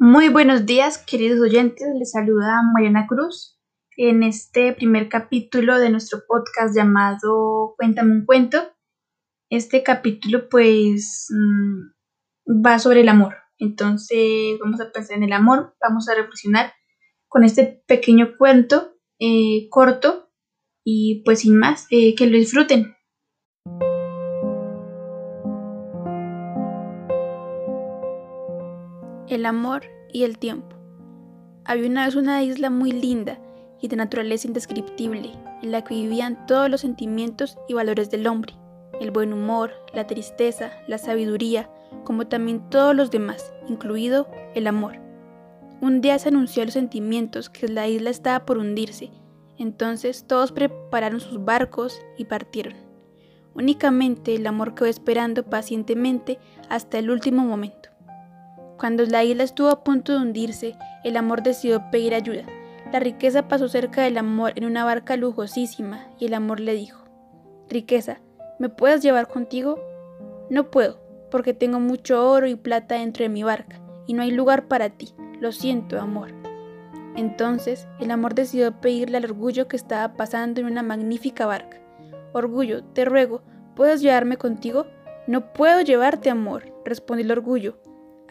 Muy buenos días, queridos oyentes. Les saluda Mariana Cruz en este primer capítulo de nuestro podcast llamado Cuéntame un cuento. Este capítulo pues mm, va sobre el amor. Entonces vamos a pensar en el amor, vamos a reflexionar con este pequeño cuento eh, corto y pues sin más, eh, que lo disfruten. El amor y el tiempo. Había una vez una isla muy linda y de naturaleza indescriptible, en la que vivían todos los sentimientos y valores del hombre, el buen humor, la tristeza, la sabiduría, como también todos los demás, incluido el amor. Un día se anunció a los sentimientos que la isla estaba por hundirse, entonces todos prepararon sus barcos y partieron. Únicamente el amor quedó esperando pacientemente hasta el último momento. Cuando la isla estuvo a punto de hundirse, el amor decidió pedir ayuda. La riqueza pasó cerca del amor en una barca lujosísima y el amor le dijo, Riqueza, ¿me puedes llevar contigo? No puedo, porque tengo mucho oro y plata dentro de mi barca, y no hay lugar para ti. Lo siento, amor. Entonces el amor decidió pedirle al orgullo que estaba pasando en una magnífica barca. Orgullo, te ruego, ¿puedes llevarme contigo? No puedo llevarte, amor, respondió el orgullo.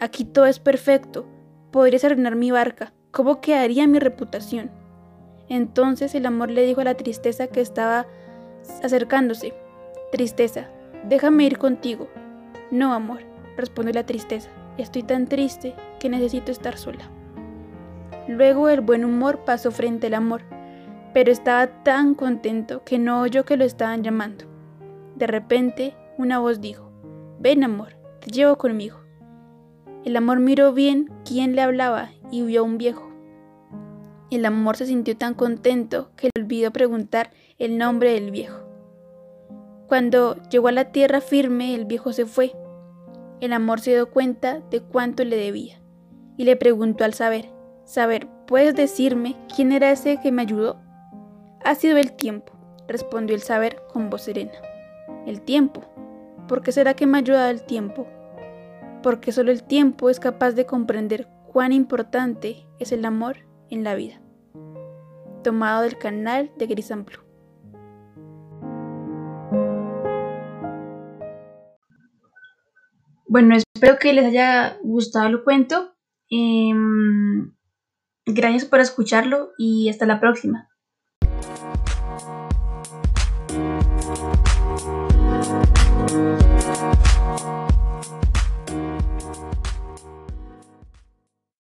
Aquí todo es perfecto. Podrías arruinar mi barca. ¿Cómo quedaría mi reputación? Entonces el amor le dijo a la tristeza que estaba acercándose. Tristeza, déjame ir contigo. No, amor, respondió la tristeza. Estoy tan triste que necesito estar sola. Luego el buen humor pasó frente al amor, pero estaba tan contento que no oyó que lo estaban llamando. De repente, una voz dijo, Ven amor, te llevo conmigo. El amor miró bien quién le hablaba y vio a un viejo. El amor se sintió tan contento que le olvidó preguntar el nombre del viejo. Cuando llegó a la tierra firme, el viejo se fue. El amor se dio cuenta de cuánto le debía y le preguntó al saber, Saber, ¿puedes decirme quién era ese que me ayudó? Ha sido el tiempo, respondió el saber con voz serena. El tiempo. ¿Por qué será que me ha ayudado el tiempo? Porque solo el tiempo es capaz de comprender cuán importante es el amor en la vida. Tomado del canal de Gris Blue. Bueno, espero que les haya gustado el cuento. Em, gracias por escucharlo y hasta la próxima.